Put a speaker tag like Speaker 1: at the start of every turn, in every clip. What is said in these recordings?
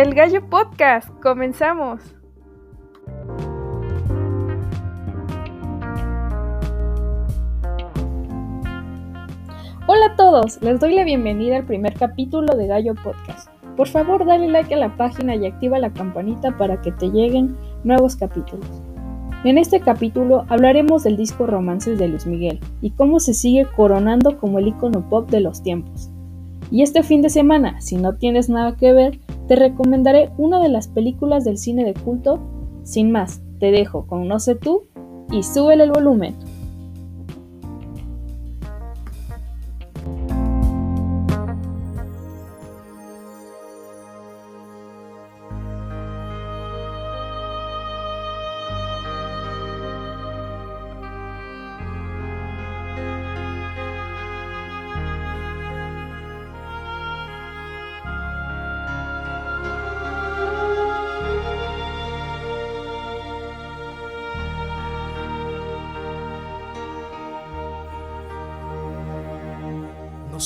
Speaker 1: El Gallo Podcast, comenzamos. Hola a todos, les doy la bienvenida al primer capítulo de Gallo Podcast. Por favor, dale like a la página y activa la campanita para que te lleguen nuevos capítulos. En este capítulo hablaremos del disco Romances de Luis Miguel y cómo se sigue coronando como el icono pop de los tiempos. Y este fin de semana, si no tienes nada que ver, te recomendaré una de las películas del cine de culto. Sin más, te dejo con No sé tú y súbele el volumen.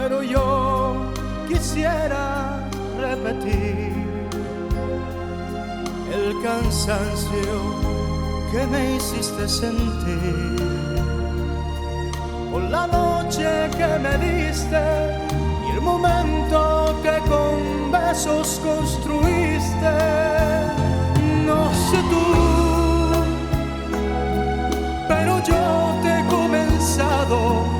Speaker 2: pero yo quisiera repetir el cansancio que me hiciste sentir por la noche que me diste y el momento que con besos construiste. No sé tú, pero yo te he comenzado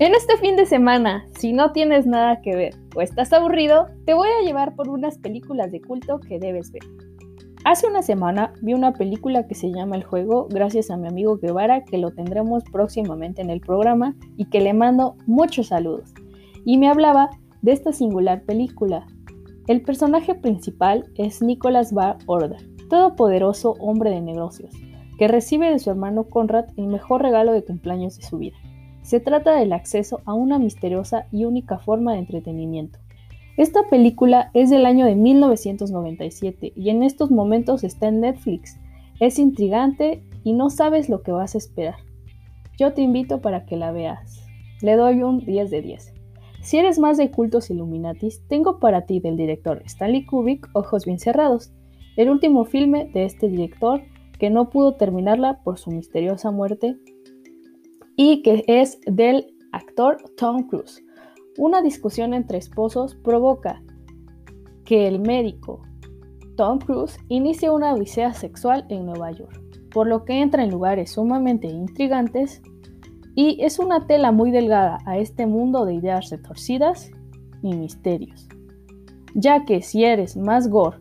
Speaker 1: En este fin de semana, si no tienes nada que ver o estás aburrido, te voy a llevar por unas películas de culto que debes ver. Hace una semana vi una película que se llama El Juego gracias a mi amigo Guevara que lo tendremos próximamente en el programa y que le mando muchos saludos. Y me hablaba de esta singular película. El personaje principal es Nicholas Bar Order, todopoderoso hombre de negocios, que recibe de su hermano Conrad el mejor regalo de cumpleaños de su vida Se trata del acceso a una misteriosa y única forma de entretenimiento. Esta película es del año de 1997 y en estos momentos está en Netflix. Es intrigante y no sabes lo que vas a esperar. Yo te invito para que la veas. Le doy un 10 de 10. Si eres más de cultos Illuminatis, tengo para ti del director Stanley Kubrick Ojos bien cerrados, el último filme de este director que no pudo terminarla por su misteriosa muerte y que es del actor Tom Cruise. Una discusión entre esposos provoca que el médico Tom Cruise inicie una odisea sexual en Nueva York, por lo que entra en lugares sumamente intrigantes y es una tela muy delgada a este mundo de ideas retorcidas y misterios. Ya que si eres más gore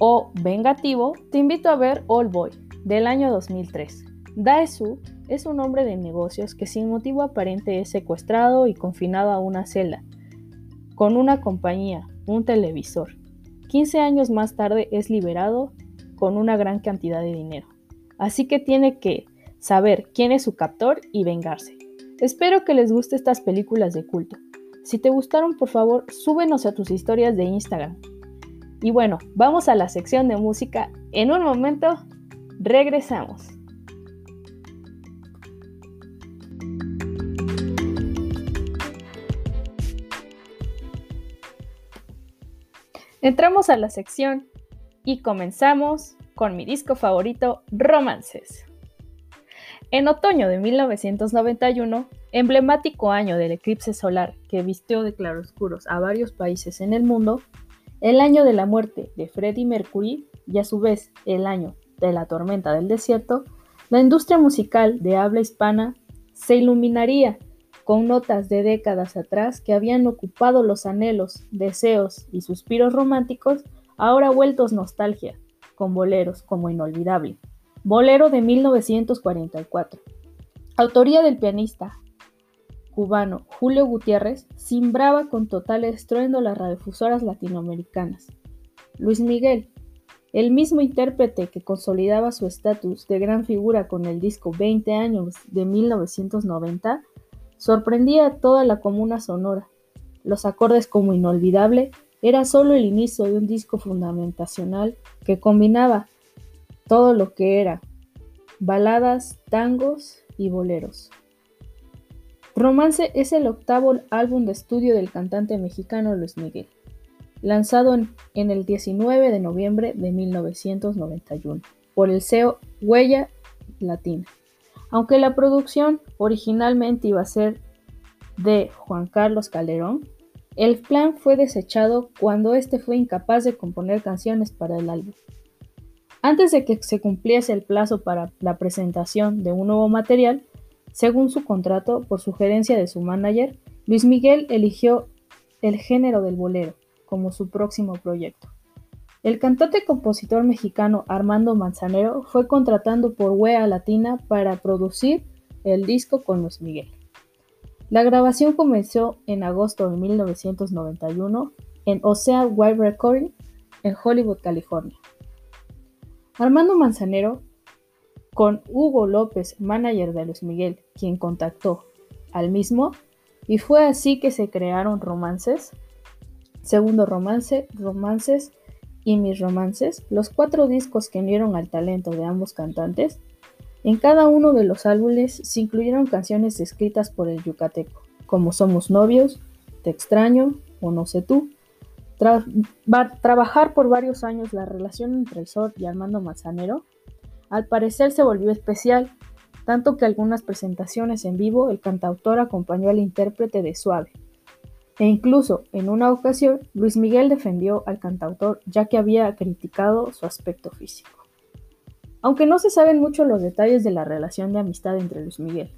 Speaker 1: o vengativo, te invito a ver All Boy del año 2003. Daesu es un hombre de negocios que sin motivo aparente es secuestrado y confinado a una celda, con una compañía, un televisor. 15 años más tarde es liberado con una gran cantidad de dinero. Así que tiene que saber quién es su captor y vengarse. Espero que les guste estas películas de culto. Si te gustaron, por favor, súbenos a tus historias de Instagram. Y bueno, vamos a la sección de música. En un momento, regresamos. Entramos a la sección y comenzamos con mi disco favorito, Romances. En otoño de 1991, emblemático año del eclipse solar que vistió de claroscuros a varios países en el mundo, el año de la muerte de Freddie Mercury y a su vez el año de la tormenta del desierto, la industria musical de habla hispana se iluminaría con notas de décadas atrás que habían ocupado los anhelos, deseos y suspiros románticos, ahora vueltos nostalgia, con boleros como inolvidable. Bolero de 1944. Autoría del pianista cubano Julio Gutiérrez, simbraba con total estruendo las radiofusoras latinoamericanas. Luis Miguel, el mismo intérprete que consolidaba su estatus de gran figura con el disco 20 años de 1990, sorprendía a toda la comuna sonora. Los acordes como inolvidable era solo el inicio de un disco fundamentacional que combinaba todo lo que era baladas, tangos y boleros. Romance es el octavo álbum de estudio del cantante mexicano Luis Miguel, lanzado en, el 19 de noviembre de 1991 por el SEO Huella Latina. Aunque la producción originalmente iba a ser de Juan Carlos Calderón, el plan fue desechado cuando este fue incapaz de componer canciones para el álbum. Antes de que se cumpliese el plazo para la presentación de un nuevo material, según su contrato, por sugerencia de su manager, Luis Miguel eligió el género del bolero como su próximo proyecto. El cantante compositor mexicano Armando Manzanero fue contratado por Wea Latina para producir el disco con Luis Miguel. La grabación comenzó en agosto de 1991 en Osea White Recording en Hollywood, California. Armando Manzanero, con Hugo López, manager de Luis Miguel, quien contactó al mismo, y fue así que se crearon romances, segundo romance, romances y mis romances, los cuatro discos que unieron al talento de ambos cantantes. En cada uno de los álbumes se incluyeron canciones escritas por el yucateco, como Somos novios, Te extraño o No sé tú, trabajar por varios años la relación entre el Sol y Armando Manzanero, al parecer se volvió especial, tanto que algunas presentaciones en vivo el cantautor acompañó al intérprete de Suave. E incluso, en una ocasión, Luis Miguel defendió al cantautor ya que había criticado su aspecto físico. Aunque no se saben mucho los detalles de la relación de amistad entre Luis Miguel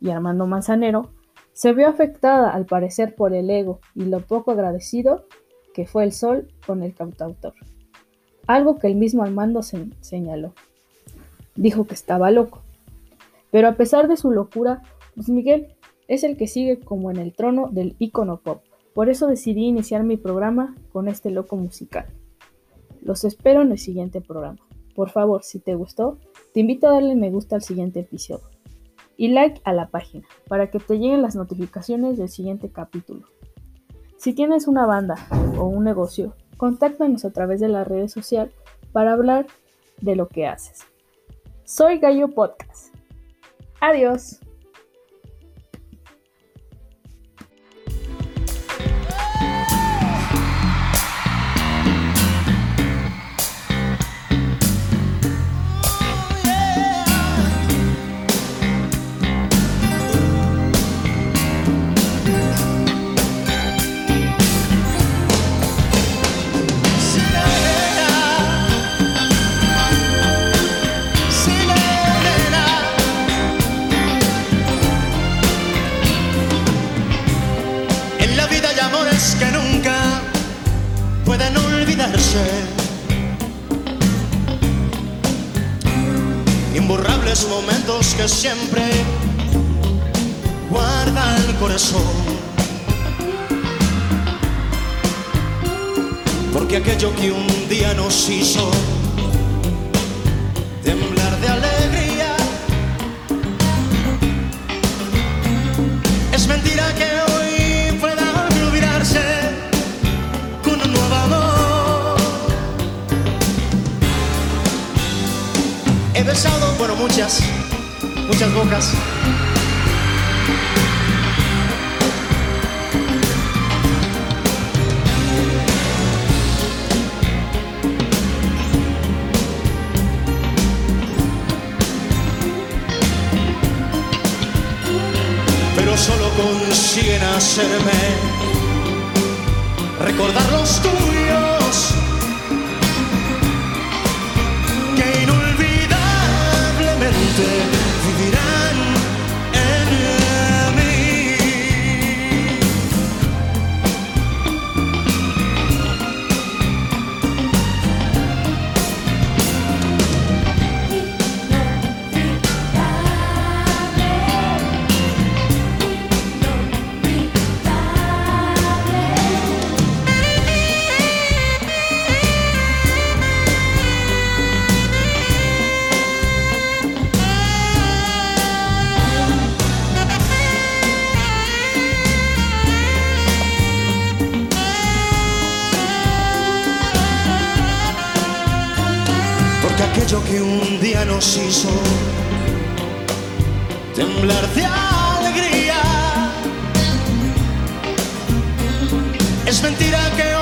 Speaker 1: y Armando Manzanero, se vio afectada al parecer por el ego y lo poco agradecido que fue el sol con el cantautor. Algo que el mismo Armando señaló. Dijo que estaba loco. Pero a pesar de su locura, Luis Miguel es el que sigue como en el trono del ícono pop. Por eso decidí iniciar mi programa con este loco musical. Los espero en el siguiente programa. Por favor, si te gustó, te invito a darle me gusta al siguiente episodio. y like a la página para que te lleguen las notificaciones del siguiente capítulo. Si tienes una banda o un negocio, contáctanos a través de la redes sociales para hablar de lo que haces. Soy Gallo Podcast. Adiós.
Speaker 3: Corazón. Porque aquello que un día nos hizo temblar de alegría Es mentira que hoy pueda olvidarse con un nuevo amor. He besado, bueno, muchas, muchas bocas. Consiguen hacerme recordar los tuyos que inolvidablemente un día nos hizo temblar de alegría. Es mentira que hoy